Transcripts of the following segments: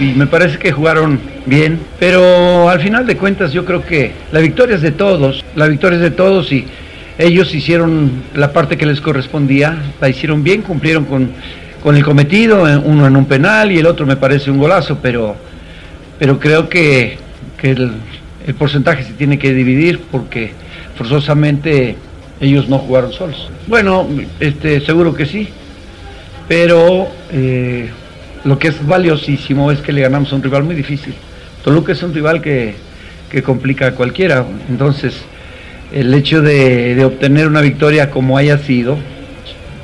Y me parece que jugaron bien, pero al final de cuentas yo creo que la victoria es de todos, la victoria es de todos y ellos hicieron la parte que les correspondía, la hicieron bien, cumplieron con, con el cometido, eh, uno en un penal y el otro me parece un golazo, pero, pero creo que, que el, porcentaje se tiene que dividir porque forzosamente ellos no jugaron solos. Bueno, este, seguro que sí, pero eh, lo que es valiosísimo es que le ganamos a un rival muy difícil. Toluca es un rival que, que complica a cualquiera, entonces el hecho de, obtener una victoria como haya sido,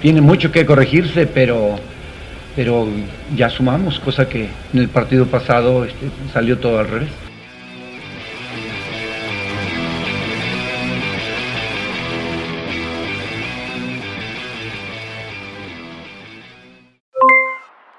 tiene mucho que corregirse, pero, pero ya sumamos, cosa que en el partido pasado este, salió todo al revés.